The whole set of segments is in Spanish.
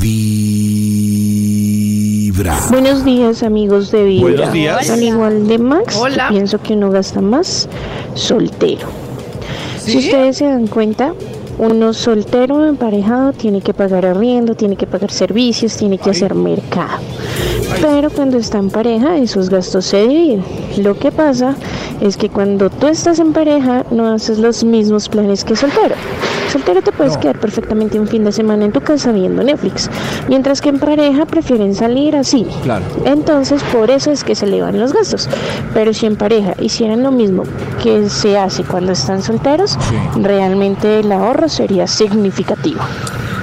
Vibra. Buenos días amigos de Vibra. Buenos días. Al igual de Max, pienso que uno gasta más soltero. Si ustedes se dan cuenta, uno soltero emparejado tiene que pagar arriendo, tiene que pagar servicios, tiene que hacer mercado. Pero cuando está en pareja, esos gastos se dividen. Lo que pasa es que cuando tú estás en pareja, no haces los mismos planes que soltero. Soltero te puedes quedar perfectamente un fin de semana en tu casa viendo Netflix, mientras que en pareja prefieren salir así. Claro. Entonces, por eso es que se elevan los gastos. Pero si en pareja hicieran lo mismo que se hace cuando están solteros, realmente el ahorro sería significativo.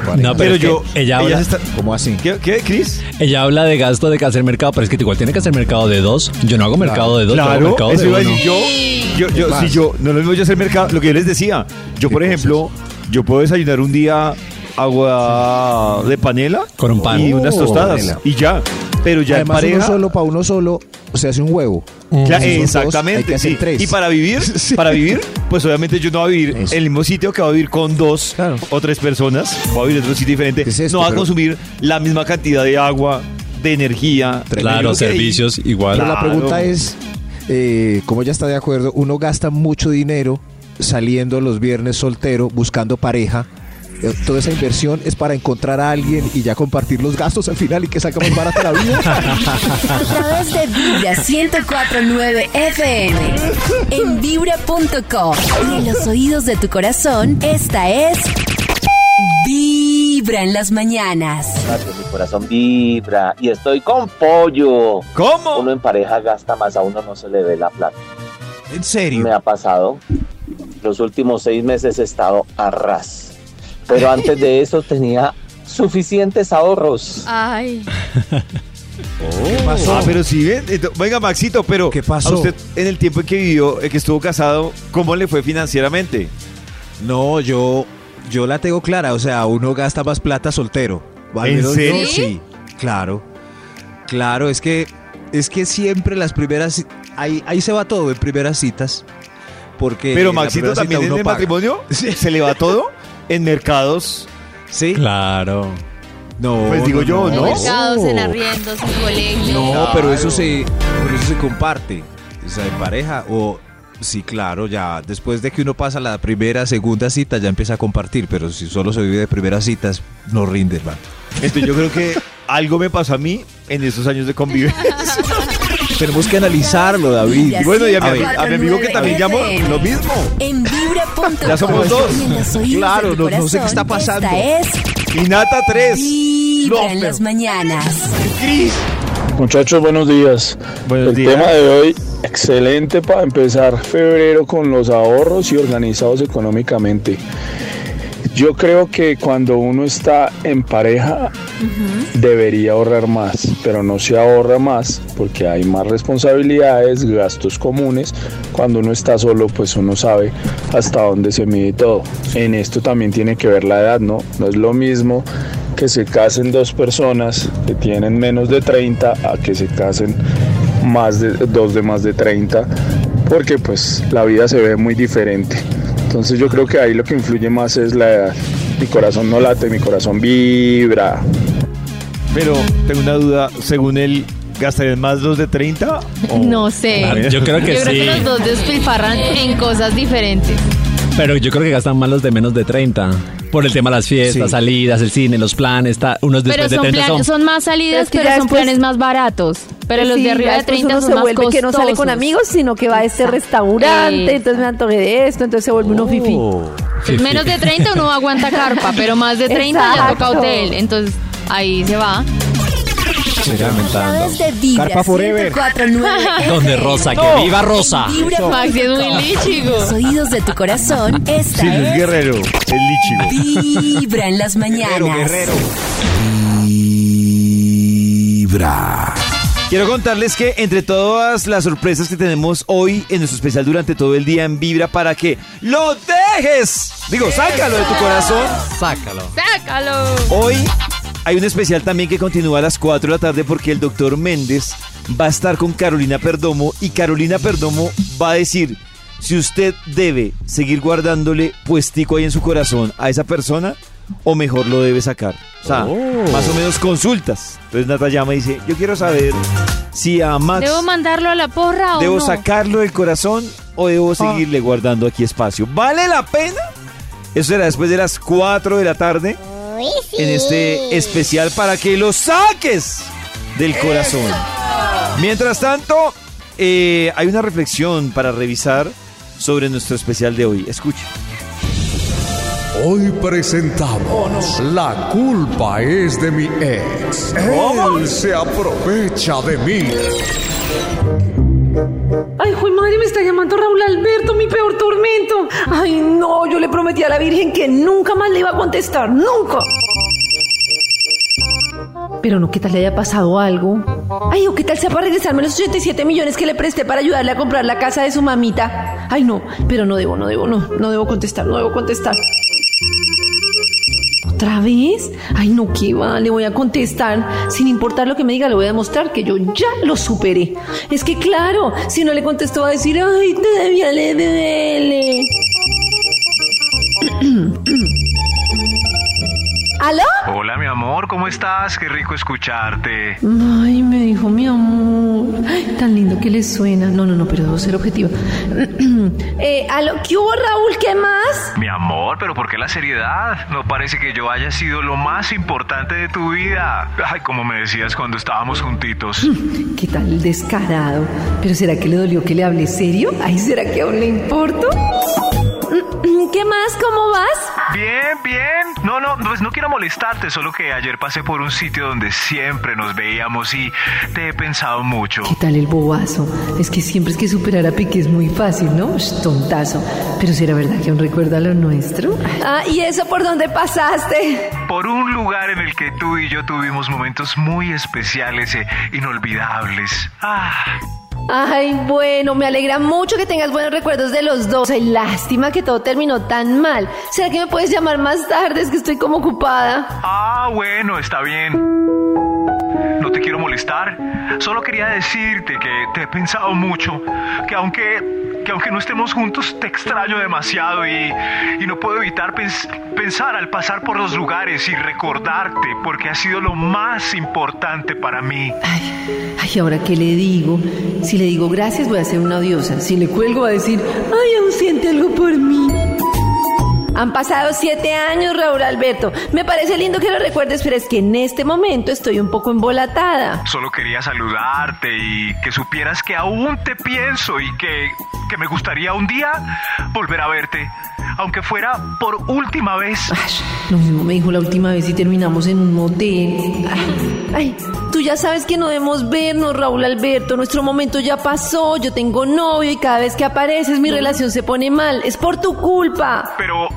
Pero No, pero, es que yo- ella, ella habla, está- ¿Cómo así? ¿Qué, qué, Cris? ella habla de gasto de que hacer mercado, pero es que igual tiene que hacer mercado de dos. Yo no hago mercado de dos, yo hago Claro, mercado eso de iba a decir yo. Yo, si yo, no lo mismo yo hacer mercado, lo que yo les decía. Yo, por ¿Qué ejemplo, yo puedo desayunar un día agua de panela Con un pan. y unas Oh, tostadas panela. y ya. Pero ya Además, en uno pareja. solo, para uno solo, se hace un huevo. Dos, exactamente. hay que hacer sí. tres. Y para vivir, Sí. para vivir, pues obviamente yo no voy a vivir Eso. en el mismo sitio que voy a vivir con dos Claro. o tres personas. Voy a vivir en otro sitio diferente. ¿Qué es esto? no va a consumir la misma cantidad de agua, de energía. Claro, servicios igual. Pero la pregunta es, eh, como ya está de acuerdo, uno gasta mucho dinero saliendo los viernes soltero, buscando pareja. Eh, Toda esa inversión es para encontrar a alguien y ya compartir los gastos al final y que saca más barata la vida. A través de Vibra 1049 FM. En vibra.com. Y en los oídos de tu corazón, esta es. Vibra en las mañanas. Mi corazón vibra y estoy con pollo. ¿Cómo? Uno en pareja gasta más, a uno no se le ve la plata. ¿En serio? Me ha pasado. Los últimos seis meses he estado a ras. Pero antes de eso tenía suficientes ahorros. Ay, ¿Qué pasó? Ah, pero si ven, ento- venga Maxito, pero ¿Qué pasó? a usted en el tiempo en que vivió, en que estuvo casado, ¿cómo le fue financieramente? No, yo, yo la tengo clara. O sea, uno gasta más plata soltero. ¿En yo, serio? sí, claro. Claro, es que, es que siempre las primeras... Ahí, ahí se va todo en primeras citas. Porque Pero en Maxito también en el paga. matrimonio se le va todo en mercados. Sí. Claro. No, Pues digo yo, en ¿no? mercados, en arriendos, en colegios. No, Claro. pero eso se, pero eso se comparte. O sea, en pareja o sí, claro, ya después de que uno pasa la primera, segunda cita ya empieza a compartir, pero si solo se vive de primeras citas no rinde, hermano. Entonces yo creo que algo me pasó a mí en esos años de convivencia. Tenemos que analizarlo, David. Bueno, y a mi, A ver. a mi amigo que también llamó, lo mismo. En vibra.com. Ya somos dos. Claro, no- no sé qué está pasando. Esta es. Y Nata 3. Vibra No, en las mañanas. Cris. Muchachos, buenos días. Buenos El días. tema de hoy, excelente para empezar febrero con los ahorros y organizados económicamente. Yo creo que cuando uno está en pareja debería ahorrar más, pero no se ahorra más porque hay más responsabilidades, gastos comunes. Cuando uno está solo, pues uno sabe hasta dónde se mide todo. En esto también tiene que ver la edad, ¿no? No es lo mismo que se casen dos personas que tienen menos de 30 a que se casen más de dos de más de 30 porque pues la vida se ve muy diferente entonces yo creo que ahí lo que influye más es la edad mi corazón no late mi corazón vibra Pero tengo una duda, según él, ¿gastarían más los de 30? o- No sé. A ver. Yo creo que Yo creo sí. que los dos despilfarran en cosas diferentes. Pero yo creo que gastan más los de menos de 30. Por el tema de las fiestas, Sí. salidas, el cine, los planes, ta- unos Pero después de son, 30 plan- son... son más Pero salidas, es que pero, ya son después- planes más baratos. Pero los Sí, de arriba de después 30 uno son se más vuelve que no sale con costosos. amigos, sino que va a este restaurante, Eh. entonces me antojé de esto, entonces se vuelve uno. Oh. Pues menos de 30 uno aguanta carpa, pero más de 30 ya toca Exacto. hotel. Entonces ahí se va. De Vibra Carpa Forever. 1049 Donde. Rosa, que viva Rosa. En Vibra.com. Maxi es muy En lichigo. los oídos de tu corazón, esta Sí, es. Guerrero, el lichigo. Vibra en las mañanas. Vibra. Quiero contarles que entre todas las sorpresas que tenemos hoy en nuestro especial durante todo el día en Vibra para que lo dejes, digo, sácalo de tu corazón. Sácalo. ¡Sácalo! Hoy hay un especial también que continúa a las 4 de la tarde porque el doctor Méndez va a estar con Carolina Perdomo y Carolina Perdomo va a decir si usted debe seguir guardándole puestico ahí en su corazón a esa persona o mejor lo debe sacar. O sea, Oh. más o menos consultas. Entonces Nata llama y dice, yo quiero saber si a Max ¿Debo mandarlo a la porra o debo no? sacarlo del corazón o debo seguirle guardando aquí espacio. ¿Vale la pena? Eso será después de las 4 de la tarde en este especial para que lo saques del corazón. Mientras tanto, eh, hay una reflexión para revisar sobre nuestro especial de hoy. Escuche. Hoy presentamos La culpa es de mi ex. Él se aprovecha de mí. Ay, juez madre, me está llamando Raúl Alberto, mi peor tormento. Ay, no, yo le prometí a la Virgen que nunca más le iba a contestar, nunca. Pero no, ¿qué tal le haya pasado algo? Ay, o qué tal sea para regresarme los 87 millones que le presté para ayudarle a comprar la casa de su mamita. Ay, no, pero no debo, no debo, no, no debo contestar, no debo contestar. ¿Otra vez? Ay, no, qué va, le voy a contestar. Sin importar lo que me diga, le voy a demostrar que yo ya lo superé. Es que claro, si no le contesto va a decir, ay, todavía le duele. ¿Aló? Amor, ¿cómo estás? Qué rico escucharte. Ay, me dijo mi amor. Ay, tan lindo que le suena. No, no, no, pero debo ser objetiva. eh. ¿Qué hubo, Raúl? ¿Qué más? Mi amor, pero ¿por qué la seriedad? No parece que yo haya sido lo más importante de tu vida. Ay, como me decías cuando estábamos juntitos. ¿Qué tal el descarado? ¿Pero será que le dolió que le hable serio? Ay, ¿será que aún le importo? ¿Qué más? ¿Cómo vas? Bien, bien. No, no, pues no quiero molestarte, solo que ayer pasé por un sitio donde siempre nos veíamos y te he pensado mucho. ¿Qué tal el bobazo? Es que siempre es que superar a Piqué es muy fácil, ¿no? Ush, tontazo. Pero ¿será verdad que aún recuerda lo nuestro? Ah, ¿y eso por dónde pasaste? Por un lugar en el que tú y yo tuvimos momentos muy especiales e inolvidables. Ah. Ay, bueno, me alegra mucho que tengas buenos recuerdos de los dos. Ay, lástima que todo terminó tan mal. ¿Será que me puedes llamar más tarde? Es que estoy como ocupada. Ah, bueno, está bien. No te quiero molestar. Solo quería decirte que te he pensado mucho. Que aunque, que aunque no estemos juntos, te extraño demasiado y, y no puedo evitar pens- pensar al pasar por los lugares y recordarte porque ha sido lo más importante para mí. Ay, ¿ahora qué le digo? Si le digo gracias, voy a ser una odiosa. Si le cuelgo, va a decir, ay, aún siente algo por mí. Han pasado siete años, Raúl Alberto. Me parece lindo que lo recuerdes, pero es que en este momento estoy un poco embolatada. Solo quería saludarte y que supieras que aún te pienso y que, que me gustaría un día volver a verte, aunque fuera por última vez. Lo mismo me dijo la última vez y terminamos en un motel. Ay, ay, tú ya sabes que no debemos vernos, Raúl Alberto. Nuestro momento ya pasó. Yo tengo novio y cada vez que apareces mi relación se pone mal. Es por tu culpa. Pero,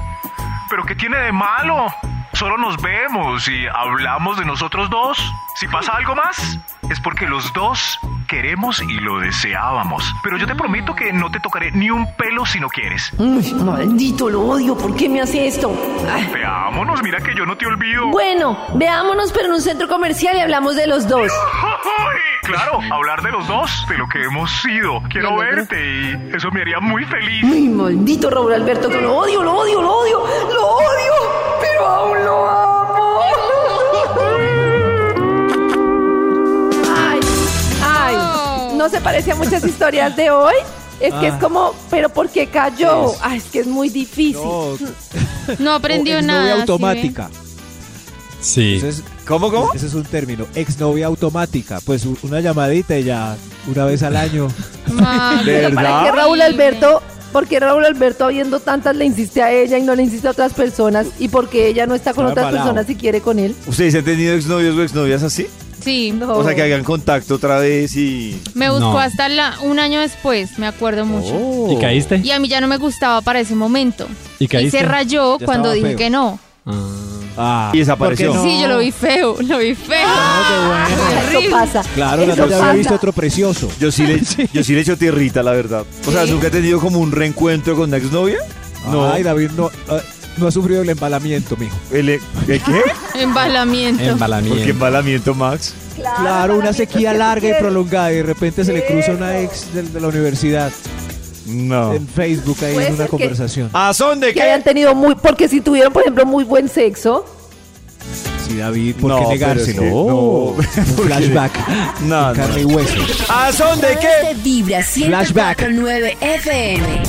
pero ¿qué tiene de malo? Solo nos vemos y hablamos de nosotros dos. Si pasa algo más, es porque los dos queremos y lo deseábamos. Pero yo te prometo que no te tocaré ni un pelo si no quieres. Uy, maldito, lo odio. ¿Por qué me hace esto? Ay. Veámonos, mira que yo no te olvido. Bueno, veámonos, pero en un centro comercial y hablamos de los dos. Claro, hablar de los dos, de lo que hemos sido. Quiero verte y eso me haría muy feliz. Maldito Raúl Alberto, que lo odio, lo odio, lo odio, no se parece a muchas historias de hoy. Es que Ah. es como, pero ¿por qué cayó? Ay, es que es muy difícil. No aprendió exnovia nada. automática. Sí. Ese es- ¿Cómo, cómo? Ese es un término. Exnovia automática. Pues una llamadita y ya una vez al año. Max. ¿De ¿Para qué Raúl Alberto? porque Raúl Alberto habiendo tantas le insiste a ella y no le insiste a otras personas? ¿Y porque ella no está con Está otras personas y quiere con él? ¿Ustedes han tenido exnovios o exnovias así? Sí. O sea, que hagan contacto otra vez y... Me buscó No. hasta la- un año después, me acuerdo mucho. Oh. ¿Y caíste? Y a mí ya no me gustaba para ese momento. ¿Y caíste? se rayó Ya cuando estaba dije feo. que no. Ah, y desapareció. ¿Por qué no? Sí, yo lo vi feo, lo vi feo. Eso pasa. Claro, Eso Natalia había pasa. visto otro precioso. Yo sí le, yo sí le echo tierrita, la verdad. O sea, ¿Sí? ¿nunca he tenido como un reencuentro con una exnovia? No. Ay, David no, ah, no ha sufrido el embalamiento, mijo. ¿El, el qué? Embalamiento. ¿Por qué embalamiento, Max? Claro, una sequía larga y prolongada y de repente se le cruza una ex de, de la universidad. No. en Facebook ahí en una conversación. ¿A son de Que hayan qué? tenido muy. Porque si tuvieron, por ejemplo, muy buen sexo. Sí, David, ¿por No, qué es que- No, un flashback. No, no. Carne y hueso. ¿A son de Través qué? de Vibra Flashback. 104.9 FM.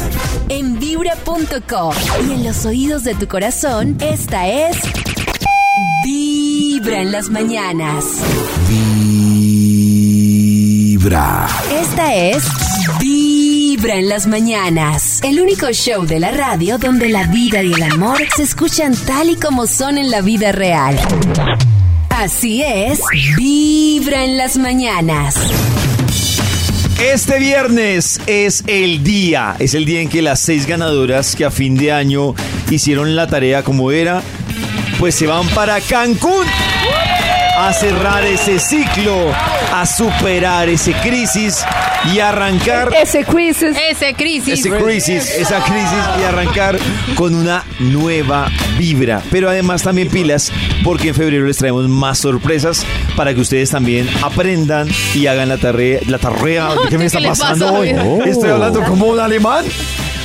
En vibra.com. Y en los oídos de tu corazón, esta es. Vibra en las mañanas. Vibra. Esta es. Vibra en las mañanas. El único show de la radio donde la vida y el amor se escuchan tal y como son en la vida real. Así es. Vibra en las mañanas. Este viernes es el día, es el día en que las seis ganadoras que a fin de año hicieron la tarea como era, pues se van para Cancún a cerrar ese ciclo, a superar ese crisis y arrancar Ese crisis. Ese crisis. ese crisis, esa crisis y arrancar con una nueva vibra. Pero además también pilas, porque en febrero les traemos más sorpresas para que ustedes también aprendan y hagan la tarea. La tarea, ¿qué me ¿Qué está pasando pasa, hoy? Estoy hablando como un alemán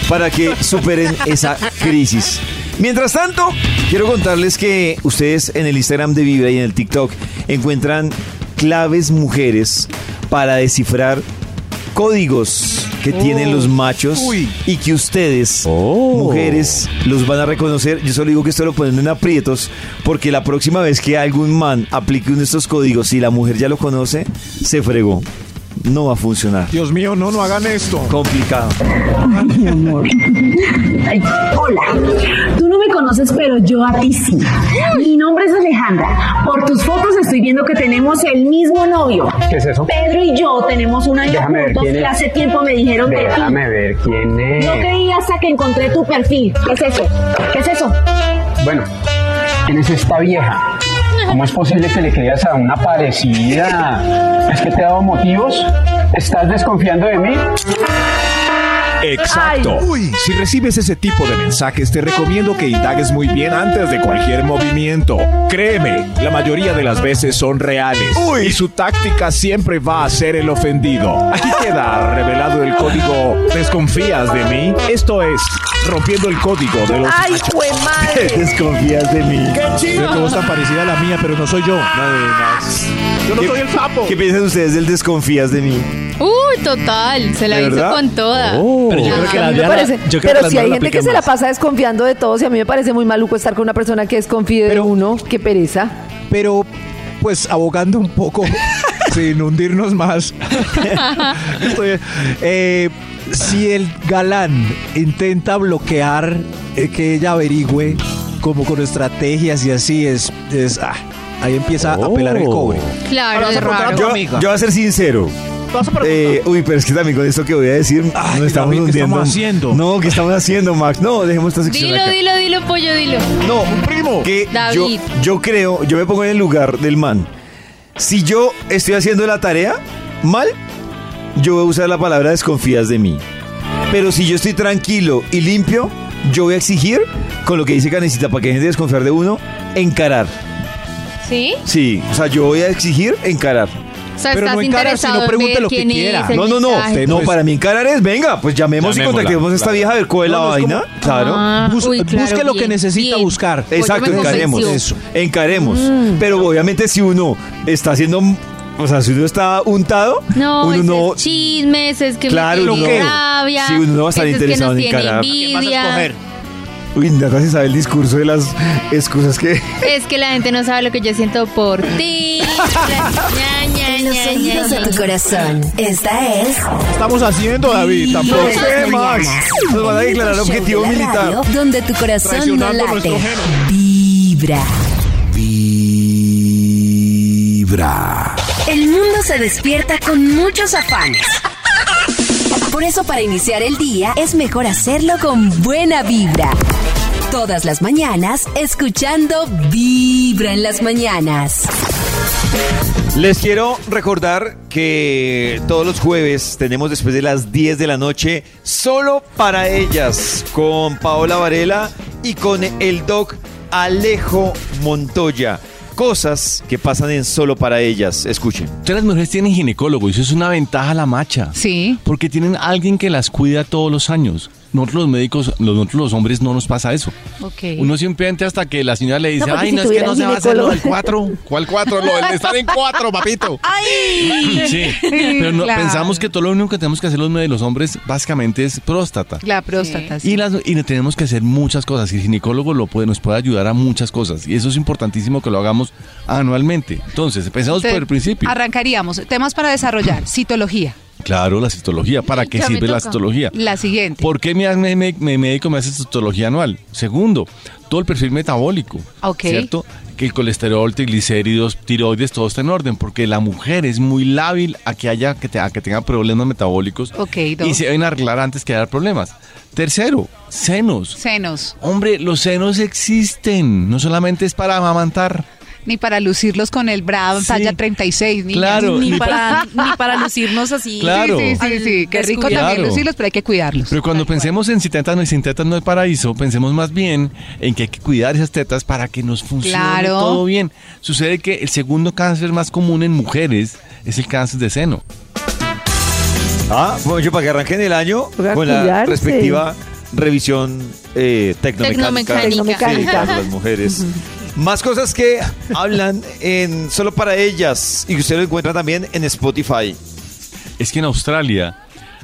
para que superen esa crisis. Mientras tanto, quiero contarles que ustedes en el Instagram de Vibra y en el TikTok encuentran claves mujeres para descifrar códigos que tienen los machos y que ustedes, mujeres, los van a reconocer. Yo solo digo que esto lo ponen en aprietos porque la próxima vez que algún man aplique uno de estos códigos y la mujer ya lo conoce, se fregó. No va a funcionar. Dios mío, no, no hagan esto. Complicado. mi amor. Ay, hola. Tú no me conoces, pero yo a ti sí. Mi nombre es Alejandra. Por tus fotos estoy viendo que tenemos el mismo novio. ¿Qué es eso? Pedro y yo tenemos un año Déjame ver juntos quién que es. hace tiempo me dijeron de ti. Déjame ver quién es. No creí hasta que encontré tu perfil. ¿Qué es eso? ¿Qué es eso? Bueno, ¿quién es esta vieja? ¿Cómo es posible que le creas a una parecida? ¿Es que te ha dado motivos? ¿Estás desconfiando de mí? Exacto. Uy, si recibes ese tipo de mensajes, te recomiendo que indagues muy bien antes de cualquier movimiento. Créeme, la mayoría de las veces son reales. Y su táctica siempre va a ser el ofendido. Aquí queda revelado el código ¿Desconfías de mí? Esto es rompiendo el código de los ¡Ay, fue madre! Desconfías de mí. Veo que vos tan parecida a la mía, pero no soy yo. Yo no ¿Qué- soy el sapo. ¿Qué piensan ustedes del desconfías de mí? Uy, total. Se la ¿De hizo verdad? con toda. Pero yo creo que la Diana- parece- yo creo que pero la si hay la gente que aplica se la más. pasa desconfiando de todos y a mí me parece muy maluco estar con una persona que desconfíe de uno. Qué pereza. Pero, pues, abogando un poco, sin hundirnos más. Estoy- eh, si el galán intenta bloquear eh, que ella averigüe, como con estrategias y así, es, es ah, ahí empieza a pelar el cobre. Claro, es raro. Yo, yo voy a ser sincero. Eh, uy, pero es que también con esto que voy a decir, no estamos David, ¿qué hundiendo. estamos haciendo? No, ¿qué estamos haciendo, Max? No, dejemos esta sección Dilo, acá. dilo, dilo, pollo, dilo. No, un primo. Que yo, David. yo creo, yo me pongo en el lugar del man. Si yo estoy haciendo la tarea mal, yo voy a usar la palabra desconfías de mí. Pero si yo estoy tranquilo y limpio, yo voy a exigir, con lo que dice Canecita, para que de desconfiar de uno, encarar. ¿Sí? Sí, o sea, yo voy a exigir encarar. O sea, estás interesado en ver quién es, el No, no, no. mensaje. No, para mí encarar es, venga, pues llamemos y Llamémosla, contactemos a esta claro. vieja a ver cuál es la No, no, es vaina. como- Claro. Ah, Bus- uy, claro, busque lo que bien, necesita bien. buscar. Exacto, me encaremos. convenció. Eso. Encaremos. Mm. Pero obviamente si uno está haciendo, o sea, si uno está untado, No, uno ese no... es chismes, es que Claro, me tiene bloqueo. rabia. Sí, uno no va a estar ese es que interesado en tiene encarar. envidia. Uy, Nata se sabe el discurso de las excusas que... Es que la gente no sabe lo que yo siento por ti. los oídos de tu corazón. Esta es. Estamos haciendo, David, tampoco. Las mañanas. Nos van a El declarar objetivo de militar. radio Donde tu corazón no late. Vibra. Vibra. El mundo se despierta con muchos afanes. Por eso para iniciar el día es mejor hacerlo con buena vibra. Todas las mañanas escuchando Vibra en las mañanas. Les quiero recordar que todos los jueves tenemos después de las 10 de la noche solo para ellas con Paola Varela y con el doc Alejo Montoya. cosas que pasan en solo para ellas. Escuchen. Todas las mujeres tienen ginecólogo y eso es una ventaja a la macha. Sí. Porque tienen alguien que las cuida todos los años. Nosotros los médicos, nosotros los hombres no nos pasa eso. Ok. Uno simplemente hasta que la señora le dice, No, ay, si no es que no se va a hacer lo del ginecólogo". cuatro. ¿Cuál cuatro? Lo del estar en cuatro, papito. ¡Ay! Sí, pero no- Claro. pensamos que todo lo único que tenemos que hacer los, los hombres básicamente es próstata. La próstata, sí. Y, las, y le tenemos que hacer muchas cosas. Y el ginecólogo lo puede, nos puede ayudar a muchas cosas. Y eso es importantísimo que lo hagamos anualmente. Entonces, empezamos por el principio. Arrancaríamos. Temas para desarrollar. Citología. Claro, la citología. ¿Para qué Ya sirve la citología? La siguiente. ¿Por qué mi, mi- médico me hace citología anual? Segundo, todo el perfil metabólico. Ok. ¿Cierto? Que el colesterol, triglicéridos, tiroides, todo está en orden. Porque la mujer es muy lábil a que haya, que, te- a que tenga problemas metabólicos. Ok, Y se deben arreglar antes que dar problemas. Tercero, senos. Senos. Hombre, los senos existen. No solamente es para amamantar. Ni para lucirlos con el bra Sí. talla 36, niñas. Claro, Ni ni para, ni para lucirnos así. Claro. Sí, sí, sí, sí. Qué rico también lucirlos, pero hay que cuidarlos. Pero cuando pensemos en si tetas no, sin tetas no hay paraíso, pensemos más bien en que hay que cuidar esas tetas para que nos funcione Claro. todo bien. Sucede que el segundo cáncer más común en mujeres es el cáncer de seno. Ah, bueno, yo para que arranquen el año con la respectiva revisión eh, tecnomecánica, Tecnomecánica. sí, para las mujeres. Más cosas que hablan en solo para ellas y que usted lo encuentra también en Spotify. Es que en Australia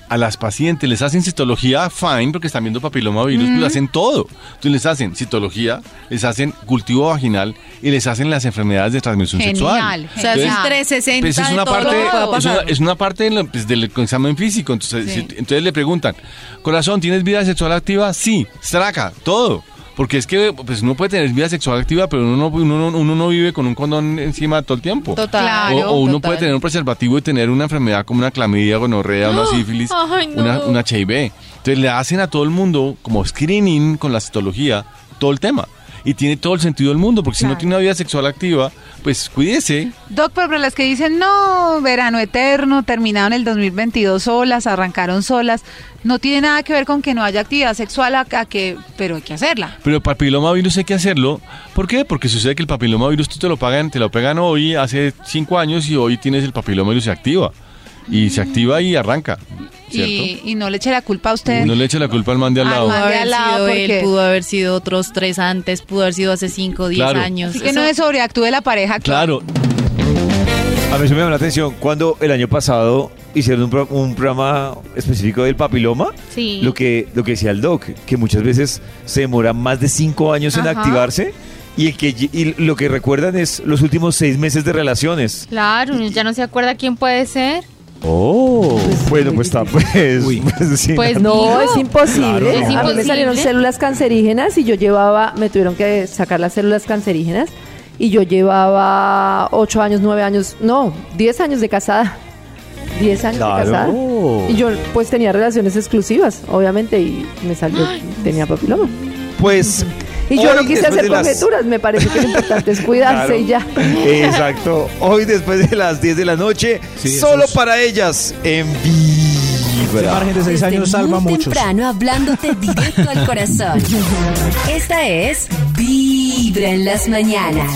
a las pacientes les hacen citología fine porque están viendo papilomavirus, Mm. pues hacen todo. Entonces les hacen citología, les hacen cultivo vaginal y les hacen las enfermedades de transmisión sexual. Genial. O sea, es Entonces, un 360 Pues es una parte, es una, es una parte de lo- pues, del examen físico. Entonces, Sí. si- entonces le preguntan, corazón, ¿tienes vida sexual activa? Sí, straca, todo. Porque es que pues uno puede tener vida sexual activa, pero uno no, uno, no- uno no vive con un condón encima todo el tiempo. Total. Claro, o, o uno total. puede tener un preservativo y tener una enfermedad como una clamidia, gonorrea, una sífilis, Ay, no. una, una HIV. Entonces le hacen a todo el mundo como screening con la citología todo el tema. Y tiene todo el sentido del mundo, porque si no tiene una vida sexual activa, pues cuídese. Doc, pero para las que dicen, no, verano eterno, terminaron el 2022 solas, arrancaron solas, no tiene nada que ver con que no haya actividad sexual, a, a que, pero hay que hacerla. Pero el papilomavirus hay que hacerlo. ¿Por qué? Porque sucede que el papilomavirus tú te lo pagan, te lo pegan hoy, hace cinco años, y hoy tienes el papilomavirus se activa. Y se activa y arranca. Y, y no le eche la culpa a usted. No le eche la culpa al man de al Al lado. man Pudo de haber al lado, sido porque- él, pudo haber sido otros tres antes, pudo haber sido hace cinco, diez Claro. años. Así que Eso- no es sobreactúe la pareja. Claro, A mí se me llama la atención cuando el año pasado hicieron un, pro- un programa específico del papiloma. Sí. Lo que, lo que decía el doc, que muchas veces se demora más de cinco años en activarse y, el que, y lo que recuerdan es los últimos seis meses de relaciones. Claro, ya no se acuerda quién puede ser. Oh, bueno, pues está, pues. pues, sí, Pues no. Es imposible. Es A mí me imposible. salieron células cancerígenas y yo llevaba, me tuvieron que sacar las células cancerígenas y yo llevaba 8 años, 9 años, no, 10 años de casada. 10 años Claro. de casada. Y yo pues tenía relaciones exclusivas, obviamente, y me salió, tenía papiloma. Pues. Y yo no quise hacer las- conjeturas, me parece que lo importante es cuidarse y ya. Exacto. Hoy después de las 10 de la noche, Sí, solo es- para ellas en Vibra. margen de seis Desde años salva a muy muchos. temprano hablándote directo al corazón. Esta es Vibra en las mañanas.